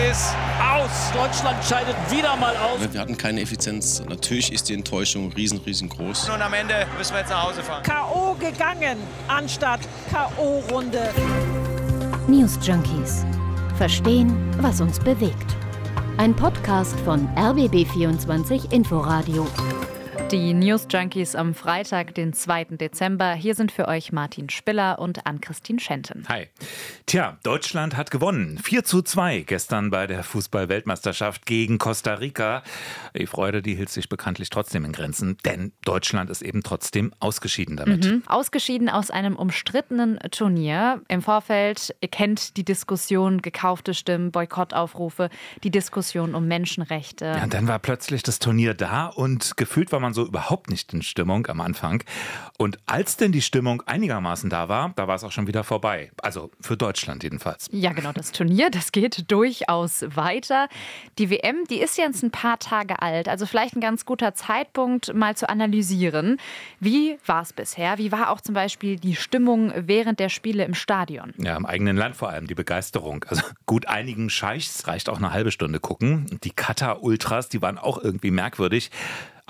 Es ist aus. Deutschland scheidet wieder mal aus. Wir hatten keine Effizienz. Natürlich ist die Enttäuschung riesen, riesengroß. Und am Ende müssen wir jetzt nach Hause fahren. K.O. gegangen anstatt K.O.-Runde. News Junkies. Verstehen, was uns bewegt. Ein Podcast von RBB24 Inforadio. Die News Junkies am Freitag, den 2. Dezember. Hier sind für euch Martin Spiller und Ann-Christine Schenten. Hi. Tja, Deutschland hat gewonnen. 4 zu 2 gestern bei der Fußball-Weltmeisterschaft gegen Costa Rica. Die Freude, die hielt sich bekanntlich trotzdem in Grenzen, denn Deutschland ist eben trotzdem ausgeschieden damit. Mhm. Ausgeschieden aus einem umstrittenen Turnier. Im Vorfeld, ihr kennt die Diskussion, gekaufte Stimmen, Boykottaufrufe, die Diskussion um Menschenrechte. Ja, und dann war plötzlich das Turnier da und gefühlt war man so überhaupt nicht in Stimmung am Anfang. Und als denn die Stimmung einigermaßen da war, da war es auch schon wieder vorbei. Also für Deutschland jedenfalls. Ja, genau, das Turnier, das geht durchaus weiter. Die WM, die ist jetzt ein paar Tage alt, also vielleicht ein ganz guter Zeitpunkt, mal zu analysieren. Wie war es bisher? Wie war auch zum Beispiel die Stimmung während der Spiele im Stadion? Ja, im eigenen Land vor allem, die Begeisterung. Also gut einigen Scheichs reicht auch eine halbe Stunde gucken. Die Katar-Ultras, die waren auch irgendwie merkwürdig.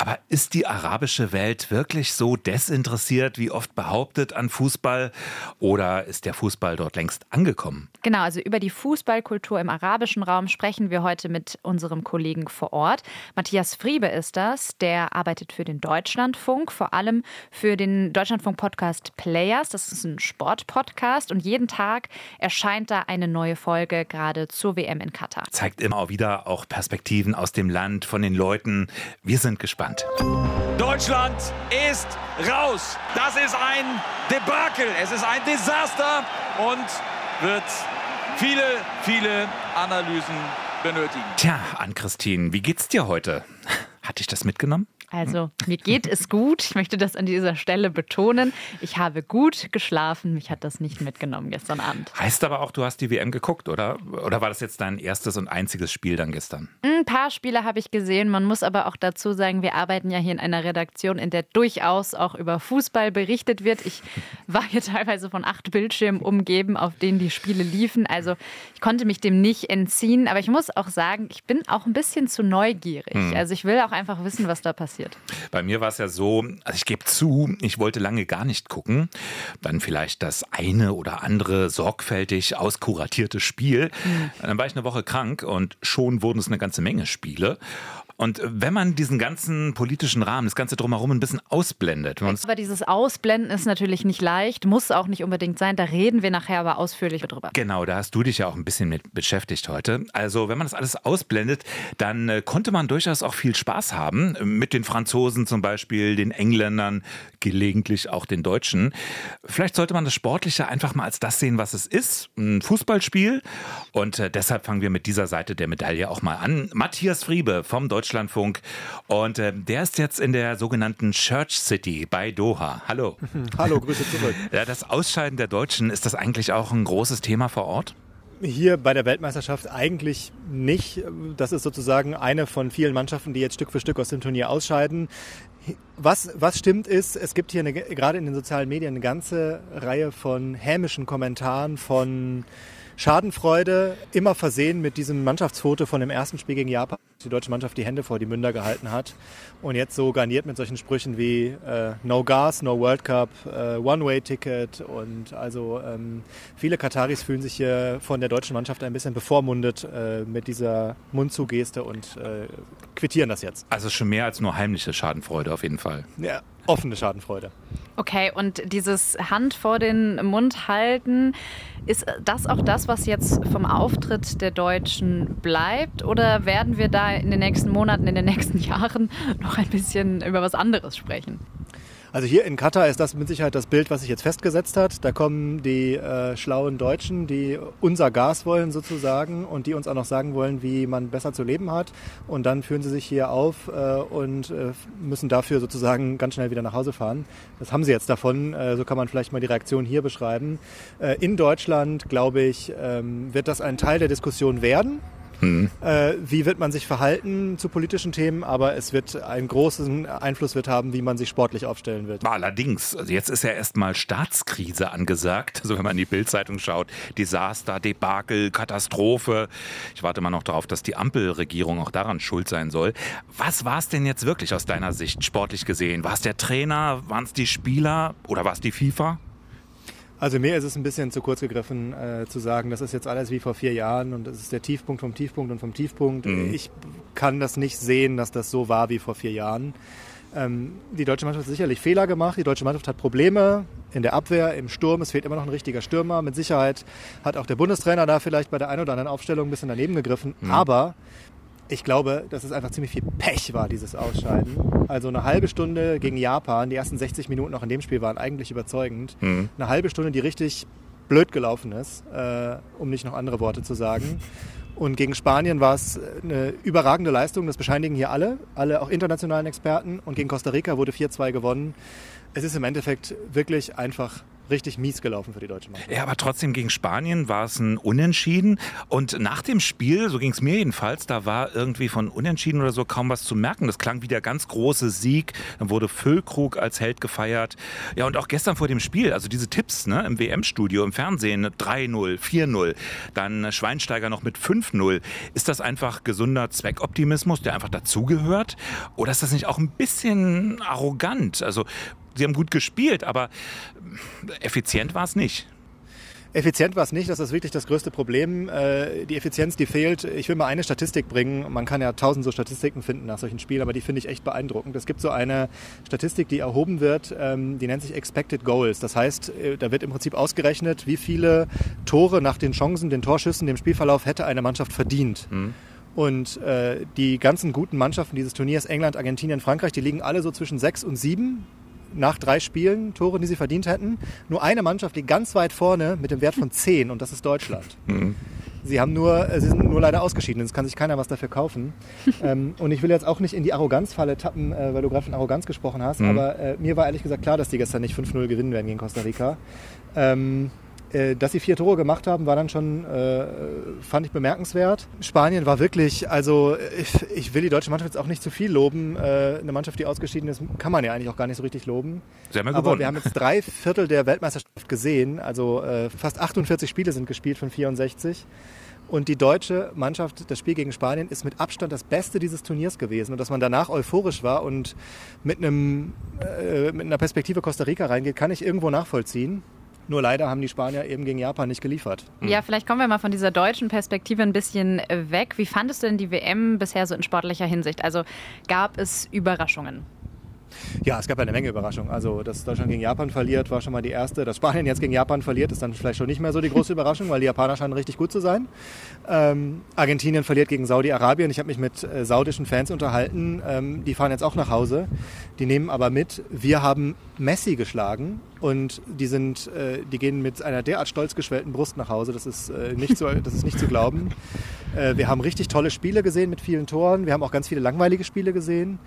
Aber ist die arabische Welt wirklich so desinteressiert, wie oft behauptet, an Fußball? Oder ist der Fußball dort längst angekommen? Genau, also über die Fußballkultur im arabischen Raum sprechen wir heute mit unserem Kollegen vor Ort. Matthias Friebe ist das, der arbeitet für den Deutschlandfunk, vor allem für den Deutschlandfunk-Podcast Players. Das ist ein Sportpodcast und jeden Tag erscheint da eine neue Folge, gerade zur WM in Katar. Zeigt immer wieder auch Perspektiven aus dem Land, von den Leuten. Wir sind gespannt. Deutschland. Deutschland ist raus. Das ist ein Debakel. Es ist ein Desaster und wird viele, viele Analysen benötigen. Tja, Ann-Christine, wie geht's dir heute? Hat dich das mitgenommen? Also, mir geht es gut. Ich möchte das an dieser Stelle betonen. Ich habe gut geschlafen. Mich hat das nicht mitgenommen gestern Abend. Heißt aber auch, du hast die WM geguckt, oder? Oder war das jetzt dein erstes und einziges Spiel dann gestern? Ein paar Spiele habe ich gesehen. Man muss aber auch dazu sagen, wir arbeiten ja hier in einer Redaktion, in der durchaus auch über Fußball berichtet wird. Ich war hier teilweise von acht Bildschirmen umgeben, auf denen die Spiele liefen. Also, ich konnte mich dem nicht entziehen. Aber ich muss auch sagen, ich bin auch ein bisschen zu neugierig. Hm. Also, ich will auch einfach wissen, was da passiert passiert? Bei mir war es ja so, also ich gebe zu, ich wollte lange gar nicht gucken. Dann vielleicht das eine oder andere sorgfältig auskuratierte Spiel. Mhm. Dann war ich eine Woche krank und schon wurden es eine ganze Menge Spiele. Und wenn man diesen ganzen politischen Rahmen, das ganze drumherum ein bisschen ausblendet. Aber dieses Ausblenden ist natürlich nicht leicht, muss auch nicht unbedingt sein. Da reden wir nachher aber ausführlich drüber. Genau, da hast du dich ja auch ein bisschen mit beschäftigt heute. Also, wenn man das alles ausblendet, dann äh, konnte man durchaus auch viel Spaß haben. Mit den Franzosen zum Beispiel, den Engländern, gelegentlich auch den Deutschen. Vielleicht sollte man das Sportliche einfach mal als das sehen, was es ist. Ein Fußballspiel. Und äh, deshalb fangen wir mit dieser Seite der Medaille auch mal an. Matthias Friebe vom Deutschen Deutschlandfunk. Und äh, der ist jetzt in der sogenannten Church City bei Doha. Hallo. Hallo, Grüße zurück. Ja, das Ausscheiden der Deutschen, ist das eigentlich auch ein großes Thema vor Ort? Hier bei der Weltmeisterschaft eigentlich nicht. Das ist sozusagen eine von vielen Mannschaften, die jetzt Stück für Stück aus dem Turnier ausscheiden. Was, was stimmt ist, es gibt hier eine, gerade in den sozialen Medien eine ganze Reihe von hämischen Kommentaren, von Schadenfreude, immer versehen mit diesem Mannschaftsfoto von dem ersten Spiel gegen Japan. Die deutsche Mannschaft die Hände vor die Münder gehalten hat und jetzt so garniert mit solchen Sprüchen wie äh, No Gas, No World Cup, äh, One-Way-Ticket und also ähm, viele Kataris fühlen sich hier von der deutschen Mannschaft ein bisschen bevormundet äh, mit dieser Mundzugeste und äh, quittieren das jetzt. Also schon mehr als nur heimliche Schadenfreude auf jeden Fall. Ja, offene Schadenfreude. Okay, und dieses Hand vor den Mund halten, ist das auch das, was jetzt vom Auftritt der Deutschen bleibt? Oder werden wir da in den nächsten Monaten, in den nächsten Jahren noch ein bisschen über was anderes sprechen? Also hier in Katar ist das mit Sicherheit das Bild, was sich jetzt festgesetzt hat. Da kommen die äh, schlauen Deutschen, die unser Gas wollen sozusagen und die uns auch noch sagen wollen, wie man besser zu leben hat. Und dann führen sie sich hier auf äh, und äh, müssen dafür sozusagen ganz schnell wieder nach Hause fahren. Das haben sie jetzt davon. Äh, so kann man vielleicht mal die Reaktion hier beschreiben. Äh, in Deutschland, glaube ich, ähm, wird das ein Teil der Diskussion werden Mhm. Äh, wie wird man sich verhalten zu politischen Themen? Aber es wird einen großen Einfluss wird haben, wie man sich sportlich aufstellen wird. Allerdings, also jetzt ist ja erstmal Staatskrise angesagt. Also wenn man in die Bildzeitung schaut, Desaster, Debakel, Katastrophe. Ich warte mal noch darauf, dass die Ampelregierung auch daran schuld sein soll. Was war es denn jetzt wirklich aus deiner Sicht sportlich gesehen? War es der Trainer? Waren es die Spieler? Oder war es die FIFA? Also mir ist es ein bisschen zu kurz gegriffen äh, zu sagen, das ist jetzt alles wie vor vier Jahren und das ist der Tiefpunkt vom Tiefpunkt und vom Tiefpunkt. Mhm. Ich kann das nicht sehen, dass das so war wie vor vier Jahren. Ähm, die deutsche Mannschaft hat sicherlich Fehler gemacht. Die deutsche Mannschaft hat Probleme in der Abwehr, im Sturm. Es fehlt immer noch ein richtiger Stürmer. Mit Sicherheit hat auch der Bundestrainer da vielleicht bei der einen oder anderen Aufstellung ein bisschen daneben gegriffen. Mhm. Aber ich glaube, dass es einfach ziemlich viel Pech war, dieses Ausscheiden. Also eine halbe Stunde gegen Japan, die ersten 60 Minuten noch in dem Spiel waren eigentlich überzeugend. Mhm. Eine halbe Stunde, die richtig blöd gelaufen ist, äh, um nicht noch andere Worte zu sagen. Und gegen Spanien war es eine überragende Leistung, das bescheinigen hier alle, alle auch internationalen Experten. Und gegen Costa Rica wurde 4-2 gewonnen. Es ist im Endeffekt wirklich einfach richtig mies gelaufen für die deutsche Mannschaft. Ja, aber trotzdem gegen Spanien war es ein Unentschieden. Und nach dem Spiel, so ging es mir jedenfalls, da war irgendwie von Unentschieden oder so kaum was zu merken. Das klang wie der ganz große Sieg. Dann wurde Füllkrug als Held gefeiert. Ja, und auch gestern vor dem Spiel, also diese Tipps ne, im WM-Studio, im Fernsehen, 3-0, 4-0, dann Schweinsteiger noch mit 5-0. Ist das einfach gesunder Zweckoptimismus, der einfach dazugehört? Oder ist das nicht auch ein bisschen arrogant? Also sie haben gut gespielt, aber effizient war es nicht. Effizient war es nicht, das ist wirklich das größte Problem. Äh, die Effizienz, die fehlt. Ich will mal eine Statistik bringen. Man kann ja tausend so Statistiken finden nach solchen Spielen, aber die finde ich echt beeindruckend. Es gibt so eine Statistik, die erhoben wird, ähm, die nennt sich Expected Goals. Das heißt, äh, da wird im Prinzip ausgerechnet, wie viele Tore nach den Chancen, den Torschüssen, dem Spielverlauf hätte eine Mannschaft verdient. Mhm. Und äh, die ganzen guten Mannschaften dieses Turniers, England, Argentinien, Frankreich, die liegen alle so zwischen sechs und sieben nach drei Spielen Tore, die sie verdient hätten. Nur eine Mannschaft liegt ganz weit vorne mit dem Wert von 10 und das ist Deutschland. Mhm. Sie haben nur, äh, sie sind nur leider ausgeschieden. Es kann sich keiner was dafür kaufen. ähm, und ich will jetzt auch nicht in die Arroganzfalle tappen, äh, weil du gerade von Arroganz gesprochen hast. Mhm. Aber äh, mir war ehrlich gesagt klar, dass die gestern nicht 5-0 gewinnen werden gegen Costa Rica. Ähm, äh, dass sie vier Tore gemacht haben, war dann schon, äh, fand ich bemerkenswert. Spanien war wirklich, also ich, ich, will die deutsche Mannschaft jetzt auch nicht zu viel loben. Äh, eine Mannschaft, die ausgeschieden ist, kann man ja eigentlich auch gar nicht so richtig loben. Sie haben ja Aber gewonnen. wir haben jetzt drei Viertel der Weltmeisterschaft gesehen. Also äh, fast 48 Spiele sind gespielt von 64. Und die deutsche Mannschaft, das Spiel gegen Spanien, ist mit Abstand das Beste dieses Turniers gewesen. Und dass man danach euphorisch war und mit, einem, äh, mit einer Perspektive Costa Rica reingeht, kann ich irgendwo nachvollziehen. Nur leider haben die Spanier eben gegen Japan nicht geliefert. Ja, vielleicht kommen wir mal von dieser deutschen Perspektive ein bisschen weg. Wie fandest du denn die WM bisher so in sportlicher Hinsicht? Also gab es Überraschungen? Ja, es gab eine Menge Überraschungen. Also, dass Deutschland gegen Japan verliert, war schon mal die erste. Dass Spanien jetzt gegen Japan verliert, ist dann vielleicht schon nicht mehr so die große Überraschung, weil die Japaner scheinen richtig gut zu sein. Ähm, Argentinien verliert gegen Saudi-Arabien. Ich habe mich mit äh, saudischen Fans unterhalten. Ähm, die fahren jetzt auch nach Hause. Die nehmen aber mit, wir haben Messi geschlagen und die, sind, äh, die gehen mit einer derart stolz geschwellten Brust nach Hause. Das ist, äh, nicht, zu, das ist nicht zu glauben. Äh, wir haben richtig tolle Spiele gesehen mit vielen Toren. Wir haben auch ganz viele langweilige Spiele gesehen.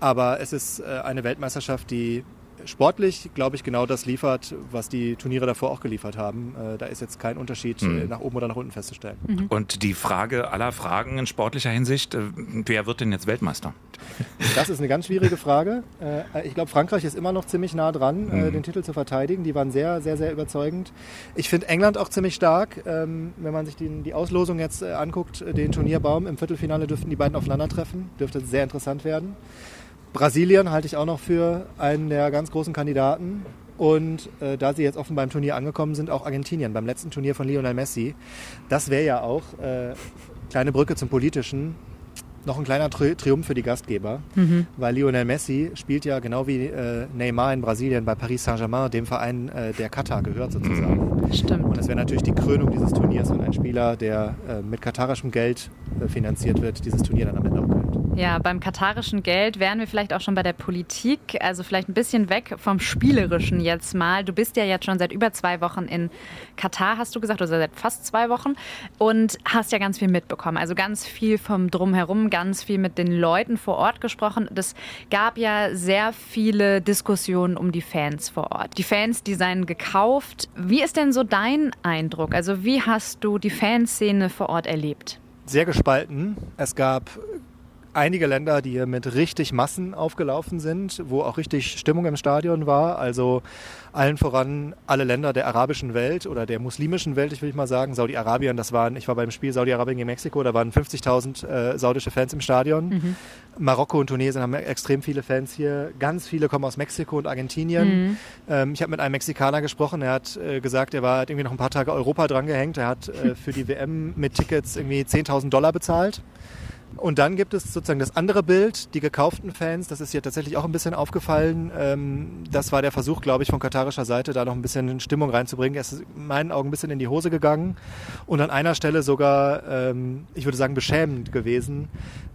Aber es ist äh, eine Weltmeisterschaft, die sportlich, glaube ich, genau das liefert, was die Turniere davor auch geliefert haben. Äh, da ist jetzt kein Unterschied mhm. nach oben oder nach unten festzustellen. Mhm. Und die Frage aller Fragen in sportlicher Hinsicht, wer wird denn jetzt Weltmeister? Das ist eine ganz schwierige Frage. Ich glaube, Frankreich ist immer noch ziemlich nah dran, mhm. den Titel zu verteidigen. Die waren sehr, sehr, sehr überzeugend. Ich finde England auch ziemlich stark. Ähm, wenn man sich die, Auslosung jetzt anguckt, den Turnierbaum, im Viertelfinale dürften die beiden aufeinandertreffen. Dürfte sehr interessant werden. Brasilien halte ich auch noch für einen der ganz großen Kandidaten. Und äh, da sie jetzt offenbar im Turnier angekommen sind, auch Argentinien beim letzten Turnier von Lionel Messi. Das wäre ja auch, äh, kleine Brücke zum Politischen, noch ein kleiner Tri Triumph für die Gastgeber, mhm. weil Lionel Messi spielt ja genau wie äh, Neymar in Brasilien bei Paris Saint-Germain, dem Verein, äh, der Katar gehört sozusagen. Stimmt. Und es wäre natürlich die Krönung dieses Turniers, wenn ein Spieler, der äh, mit katarischem Geld äh, finanziert wird, dieses Turnier dann am Ende auch gewinnt. Ja, beim katarischen Geld wären wir vielleicht auch schon bei der Politik, also vielleicht ein bisschen weg vom Spielerischen jetzt mal. Du bist ja jetzt schon seit über zwei Wochen in Katar, hast du gesagt, oder seit fast zwei Wochen und hast ja ganz viel mitbekommen. Also ganz viel vom Drumherum, ganz viel mit den Leuten vor Ort gesprochen. Es gab ja sehr viele Diskussionen um die Fans vor Ort. Die Fans, die seien gekauft. Wie ist denn so dein Eindruck? Also wie hast du die Fanszene vor Ort erlebt? sehr gespalten. Es gab einige Länder, die hier mit richtig Massen aufgelaufen sind, wo auch richtig Stimmung im Stadion war. Also allen voran alle Länder der arabischen Welt oder der muslimischen Welt, ich will mal sagen. Saudi-Arabien, das waren, ich war beim Spiel Saudi-Arabien gegen Mexiko, da waren 50.000 äh, saudische Fans im Stadion. Mhm. Marokko und Tunesien haben extrem viele Fans hier. Ganz viele kommen aus Mexiko und Argentinien. Mhm. Ähm, ich habe mit einem Mexikaner gesprochen, er hat äh, gesagt, er war irgendwie noch ein paar Tage Europa drangehängt. Er hat äh, für die WM mit Tickets irgendwie 10.000 Dollar bezahlt. Und dann gibt es sozusagen das andere Bild, die gekauften Fans. Das ist hier tatsächlich auch ein bisschen aufgefallen. Ähm, das war der Versuch, glaube ich, von katarischer Seite, da noch ein bisschen Stimmung reinzubringen. Es ist in meinen Augen ein bisschen in die Hose gegangen und an einer Stelle sogar, ähm, ich würde sagen, beschämend gewesen.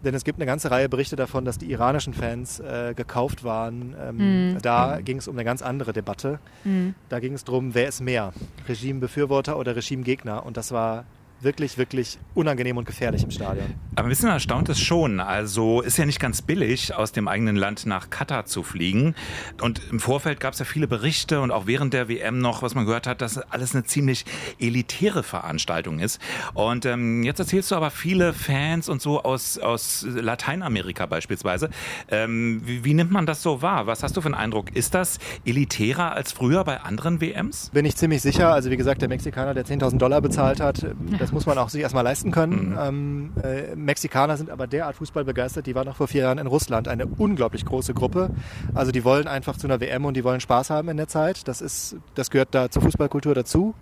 Denn es gibt eine ganze Reihe Berichte davon, dass die iranischen Fans äh, gekauft waren. Mhm. Da ging es um eine ganz andere Debatte. Mhm. Da ging es darum, wer ist mehr? Regimebefürworter oder Regimegegner? Und das war wirklich, wirklich unangenehm und gefährlich im Stadion. Aber ein bisschen erstaunt ist schon. Also ist ja nicht ganz billig, aus dem eigenen Land nach Katar zu fliegen. Und im Vorfeld gab es ja viele Berichte und auch während der WM noch, was man gehört hat, dass alles eine ziemlich elitäre Veranstaltung ist. Und ähm, jetzt erzählst du aber viele Fans und so aus, aus Lateinamerika beispielsweise. Ähm, wie, wie nimmt man das so wahr? Was hast du für einen Eindruck? Ist das elitärer als früher bei anderen WMs? Bin ich ziemlich sicher. Also wie gesagt, der Mexikaner, der 10.000 Dollar bezahlt hat, das das muss man auch sich erstmal leisten können. Mhm. Ähm, äh, Mexikaner sind aber derart Fußball begeistert. Die waren noch vor vier Jahren in Russland eine unglaublich große Gruppe. Also die wollen einfach zu einer WM und die wollen Spaß haben in der Zeit. Das ist, das gehört da zur Fußballkultur dazu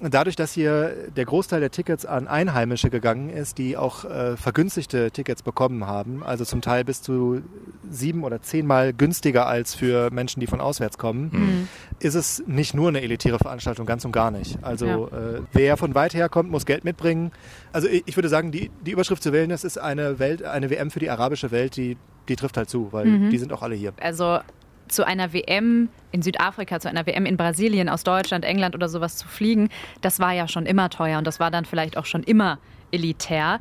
dadurch, dass hier der Großteil der Tickets an Einheimische gegangen ist, die auch äh, vergünstigte Tickets bekommen haben, also zum Teil bis zu sieben oder zehnmal günstiger als für Menschen, die von auswärts kommen, mhm. ist es nicht nur eine elitäre Veranstaltung, ganz und gar nicht. Also ja. äh, wer von weit her kommt, muss Geld mitbringen. Also ich, ich würde sagen, die, die Überschrift zu wählen, das ist eine Welt, eine WM für die arabische Welt, die die trifft halt zu, weil mhm. die sind auch alle hier. Also zu einer WM in Südafrika, zu einer WM in Brasilien, aus Deutschland, England oder sowas zu fliegen, das war ja schon immer teuer und das war dann vielleicht auch schon immer elitär.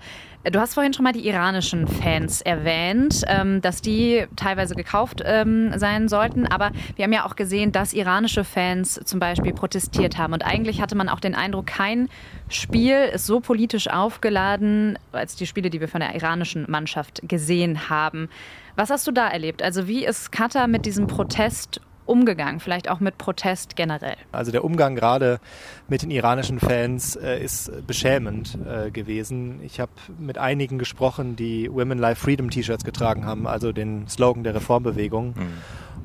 Du hast vorhin schon mal die iranischen Fans erwähnt, ähm, dass die teilweise gekauft ähm, sein sollten. Aber wir haben ja auch gesehen, dass iranische Fans zum Beispiel protestiert haben. Und eigentlich hatte man auch den Eindruck, kein Spiel ist so politisch aufgeladen als die Spiele, die wir von der iranischen Mannschaft gesehen haben. Was hast du da erlebt? Also wie ist Katar mit diesem Protest umgegangen, vielleicht auch mit Protest generell? Also der Umgang gerade mit den iranischen Fans äh, ist beschämend äh, gewesen. Ich habe mit einigen gesprochen, die Women Life Freedom T-Shirts getragen haben, also den Slogan der Reformbewegung. Mhm.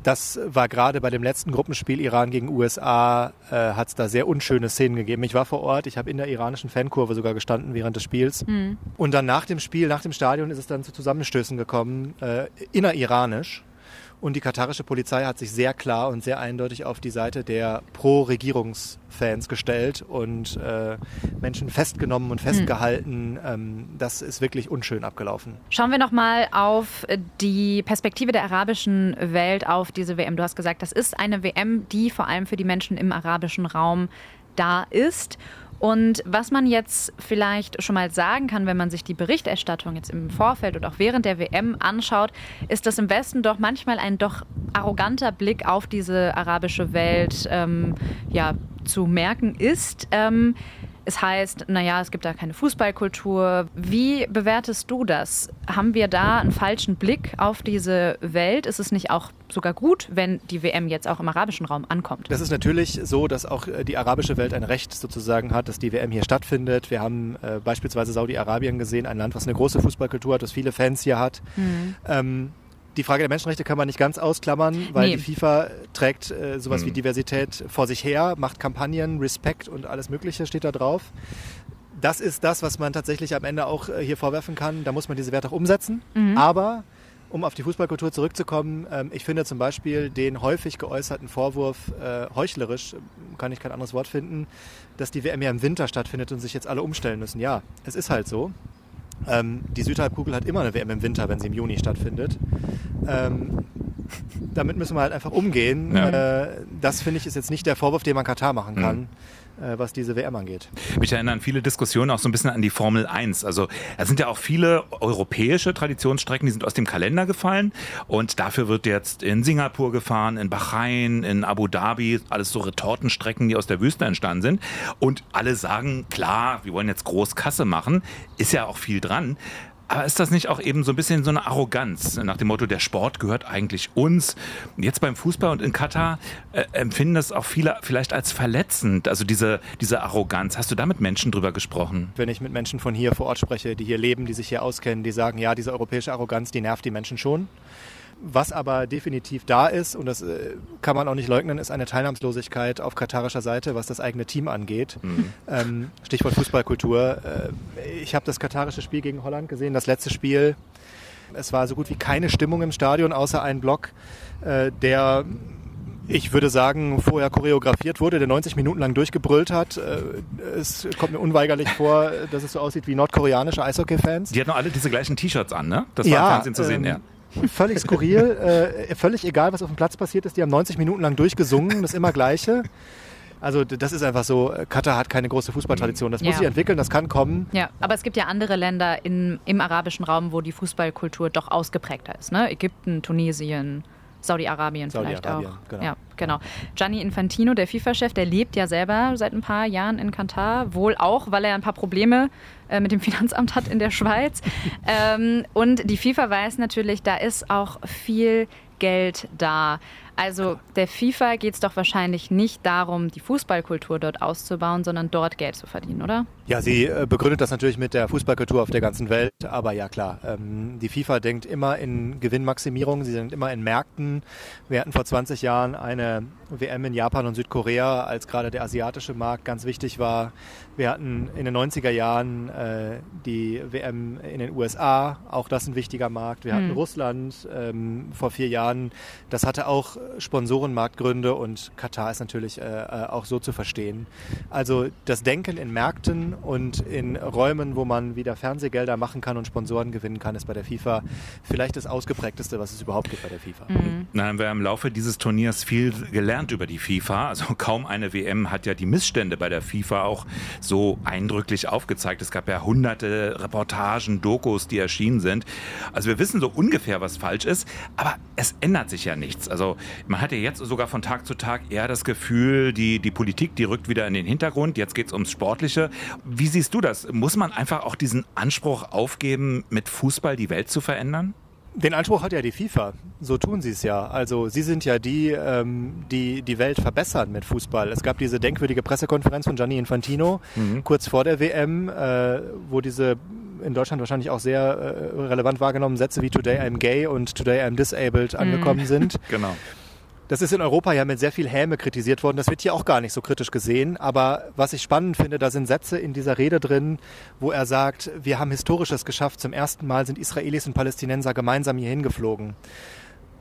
Das war gerade bei dem letzten Gruppenspiel Iran gegen USA, äh, hat es da sehr unschöne Szenen gegeben. Ich war vor Ort, ich habe in der iranischen Fankurve sogar gestanden während des Spiels. Mhm. Und dann nach dem Spiel, nach dem Stadion ist es dann zu Zusammenstößen gekommen, äh, inneriranisch. Und die katarische Polizei hat sich sehr klar und sehr eindeutig auf die Seite der Pro-Regierungsfans gestellt und äh, Menschen festgenommen und festgehalten. Mhm. Ähm, das ist wirklich unschön abgelaufen. Schauen wir nochmal auf die Perspektive der arabischen Welt auf diese WM. Du hast gesagt, das ist eine WM, die vor allem für die Menschen im arabischen Raum da ist. Und was man jetzt vielleicht schon mal sagen kann, wenn man sich die Berichterstattung jetzt im Vorfeld und auch während der WM anschaut, ist, dass im Westen doch manchmal ein doch arroganter Blick auf diese arabische Welt ähm, ja, zu merken ist. Ähm, es heißt, naja, es gibt da keine Fußballkultur. Wie bewertest du das? Haben wir da einen falschen Blick auf diese Welt? Ist es nicht auch sogar gut, wenn die WM jetzt auch im arabischen Raum ankommt? Das ist natürlich so, dass auch äh, die arabische Welt ein Recht sozusagen hat, dass die WM hier stattfindet. Wir haben äh, beispielsweise Saudi-Arabien gesehen, ein Land, was eine große Fußballkultur hat, das viele Fans hier hat. Mhm. Ähm, die Frage der Menschenrechte kann man nicht ganz ausklammern, weil nee. die FIFA trägt äh, sowas mhm. wie Diversität vor sich her, macht Kampagnen, Respekt und alles Mögliche steht da drauf. Das ist das, was man tatsächlich am Ende auch äh, hier vorwerfen kann. Da muss man diese Werte auch umsetzen. Mhm. Aber um auf die Fußballkultur zurückzukommen, ähm, ich finde zum Beispiel den häufig geäußerten Vorwurf, äh, heuchlerisch, kann ich kein anderes Wort finden, dass die WM ja im Winter stattfindet und sich jetzt alle umstellen müssen. Ja, es ist halt so. Ähm, die Südhalbkugel hat immer eine WM im Winter, wenn sie im Juni stattfindet. Ähm, damit müssen wir halt einfach umgehen. Ja. Äh, das finde ich ist jetzt nicht der Vorwurf, den man Katar machen kann. Mhm. Äh, was diese WM angeht. Mich erinnern viele Diskussionen auch so ein bisschen an die Formel 1. Also da sind ja auch viele europäische Traditionsstrecken, die sind aus dem Kalender gefallen und dafür wird jetzt in Singapur gefahren, in Bahrain, in Abu Dhabi, alles so Retortenstrecken, die aus der Wüste entstanden sind. Und alle sagen, klar, wir wollen jetzt groß Kasse machen, ist ja auch viel dran. Aber ist das nicht auch eben so ein bisschen so eine Arroganz nach dem Motto, der Sport gehört eigentlich uns? Jetzt beim Fußball und in Katar äh, empfinden das auch viele vielleicht als verletzend, also diese, diese Arroganz. Hast du da mit Menschen drüber gesprochen? Wenn ich mit Menschen von hier vor Ort spreche, die hier leben, die sich hier auskennen, die sagen, ja, diese europäische Arroganz, die nervt die Menschen schon. Was aber definitiv da ist, und das äh, kann man auch nicht leugnen, ist eine Teilnahmslosigkeit auf katarischer Seite, was das eigene Team angeht. Mhm. Ähm, Stichwort Fußballkultur. Äh, ich habe das katarische Spiel gegen Holland gesehen, das letzte Spiel. Es war so gut wie keine Stimmung im Stadion, außer ein Block, äh, der ich würde sagen, vorher choreografiert wurde, der 90 Minuten lang durchgebrüllt hat. Es kommt mir unweigerlich vor, dass es so aussieht wie nordkoreanische Eishockey-Fans. Die hatten alle diese gleichen T-Shirts an, ne? Das war ja, im Fernsehen zu sehen, ähm, ja. Völlig skurril, äh, völlig egal, was auf dem Platz passiert ist. Die haben 90 Minuten lang durchgesungen, das immer Gleiche. Also das ist einfach so, Katar hat keine große Fußballtradition. Das muss sich entwickeln, das kann kommen. Ja, aber es gibt ja andere Länder in, im arabischen Raum, wo die Fußballkultur doch ausgeprägter ist. Ne? Ägypten, Tunesien, Saudi-Arabien Saudi vielleicht auch. Genau. Ja, genau. Gianni Infantino, der FIFA-Chef, der lebt ja selber seit ein paar Jahren in Katar, wohl auch, weil er ein paar Probleme äh, mit dem Finanzamt hat in der Schweiz. ähm, und die FIFA weiß natürlich, da ist auch viel Geld da. Also der FIFA geht es doch wahrscheinlich nicht darum, die Fußballkultur dort auszubauen, sondern dort Geld zu verdienen, oder? Ja, sie äh, begründet das natürlich mit der Fußballkultur auf der ganzen Welt. Aber ja, klar, ähm, die FIFA denkt immer in Gewinnmaximierung, sie denkt immer in Märkten. Wir hatten vor 20 Jahren eine WM in Japan und Südkorea, als gerade der asiatische Markt ganz wichtig war. Wir hatten in den 90er Jahren äh, die WM in den USA, auch das ein wichtiger Markt. Wir hatten mhm. Russland ähm, vor vier Jahren. Das hatte auch Sponsorenmarktgründe und Katar ist natürlich äh, auch so zu verstehen. Also das Denken in Märkten und in Räumen, wo man wieder Fernsehgelder machen kann und Sponsoren gewinnen kann, ist bei der FIFA vielleicht das ausgeprägteste, was es überhaupt gibt bei der FIFA. Mhm. Na, haben wir im Laufe dieses Turniers viel gelernt über die FIFA. Also kaum eine WM hat ja die Missstände bei der FIFA auch so eindrücklich aufgezeigt. Es gab ja hunderte Reportagen, Dokus, die erschienen sind. Also wir wissen so ungefähr, was falsch ist, aber es ändert sich ja nichts. Also man hat ja jetzt sogar von Tag zu Tag eher das Gefühl, die, die Politik, die rückt wieder in den Hintergrund. Jetzt geht es ums Sportliche. Wie siehst du das? Muss man einfach auch diesen Anspruch aufgeben, mit Fußball die Welt zu verändern? Den Anspruch hat ja die FIFA. So tun sie es ja. Also sie sind ja die, ähm, die die Welt verbessern mit Fußball. Es gab diese denkwürdige Pressekonferenz von Gianni Infantino mhm. kurz vor der WM, äh, wo diese in Deutschland wahrscheinlich auch sehr äh, relevant wahrgenommenen Sätze wie Today I'm gay und Today I'm disabled mhm. angekommen sind. genau. Das ist in Europa ja mit sehr viel Häme kritisiert worden. Das wird hier auch gar nicht so kritisch gesehen. Aber was ich spannend finde, da sind Sätze in dieser Rede drin, wo er sagt, wir haben Historisches geschafft. Zum ersten Mal sind Israelis und Palästinenser gemeinsam hier hingeflogen.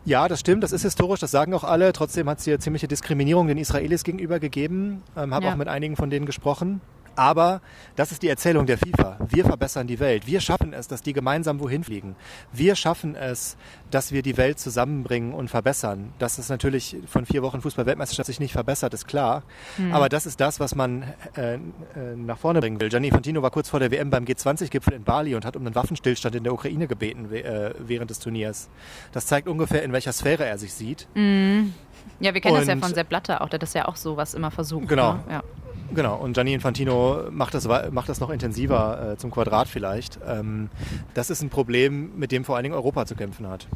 Ja, das stimmt, das ist historisch, das sagen auch alle. Trotzdem hat es hier ziemliche Diskriminierung den Israelis gegenüber gegeben. Ähm, Habe ja. auch mit einigen von denen gesprochen. Aber das ist die Erzählung der FIFA. Wir verbessern die Welt. Wir schaffen es, dass die gemeinsam wohin fliegen. Wir schaffen es, dass wir die Welt zusammenbringen und verbessern. Dass es natürlich von vier Wochen Fußball-Weltmeisterschaft sich nicht verbessert, ist klar. Mhm. Aber das ist das, was man äh, äh, nach vorne bringen will. Gianni Infantino war kurz vor der WM beim G20-Gipfel in Bali und hat um einen Waffenstillstand in der Ukraine gebeten äh, während des Turniers. Das zeigt ungefähr, in welcher Sphäre er sich sieht. Mhm. Ja, wir kennen und, das ja von Sepp Blatter auch, der das ja auch so was immer versucht. Genau. Ne? Ja. Genau, und Gianni Infantino macht das, macht das noch intensiver äh, zum Quadrat vielleicht. Ähm, das ist ein Problem, mit dem vor allen Dingen Europa zu kämpfen hat.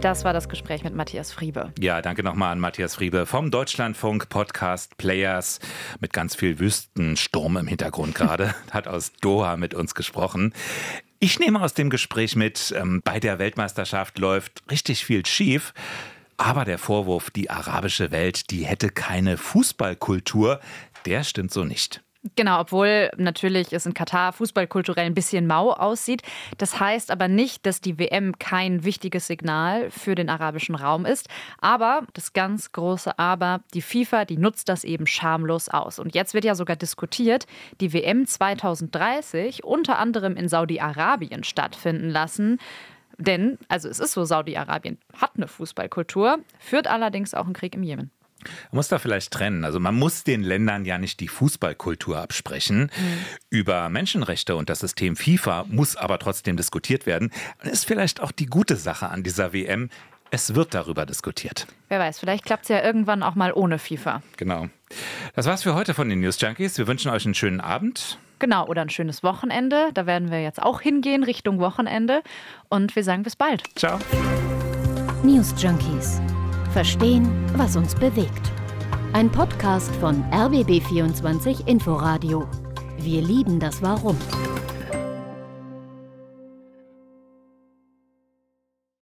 Das war das Gespräch mit Matthias Friebe. Ja, danke nochmal an Matthias Friebe vom Deutschlandfunk Podcast Players mit ganz viel Wüstensturm im Hintergrund gerade. Hat aus Doha mit uns gesprochen. Ich nehme aus dem Gespräch mit, ähm, bei der Weltmeisterschaft läuft richtig viel schief. Aber der Vorwurf, die arabische Welt, die hätte keine Fußballkultur, der stimmt so nicht. Genau, obwohl natürlich es in Katar fußballkulturell ein bisschen mau aussieht. Das heißt aber nicht, dass die WM kein wichtiges Signal für den arabischen Raum ist. Aber das ganz große Aber, die FIFA, die nutzt das eben schamlos aus. Und jetzt wird ja sogar diskutiert, die WM 2030 unter anderem in Saudi-Arabien stattfinden lassen. Denn, also es ist so, Saudi-Arabien hat eine Fußballkultur, führt allerdings auch einen Krieg im Jemen. Man muss da vielleicht trennen. Also man muss den Ländern ja nicht die Fußballkultur absprechen. Mhm. Über Menschenrechte und das System FIFA muss aber trotzdem diskutiert werden. Das ist vielleicht auch die gute Sache an dieser WM. Es wird darüber diskutiert. Wer weiß, vielleicht klappt es ja irgendwann auch mal ohne FIFA. Genau. Das war's für heute von den News Junkies. Wir wünschen euch einen schönen Abend. Genau, oder ein schönes Wochenende. Da werden wir jetzt auch hingehen, Richtung Wochenende. Und wir sagen bis bald. Ciao. News Junkies. Verstehen, was uns bewegt. Ein Podcast von RBB24 Inforadio. Wir lieben das Warum.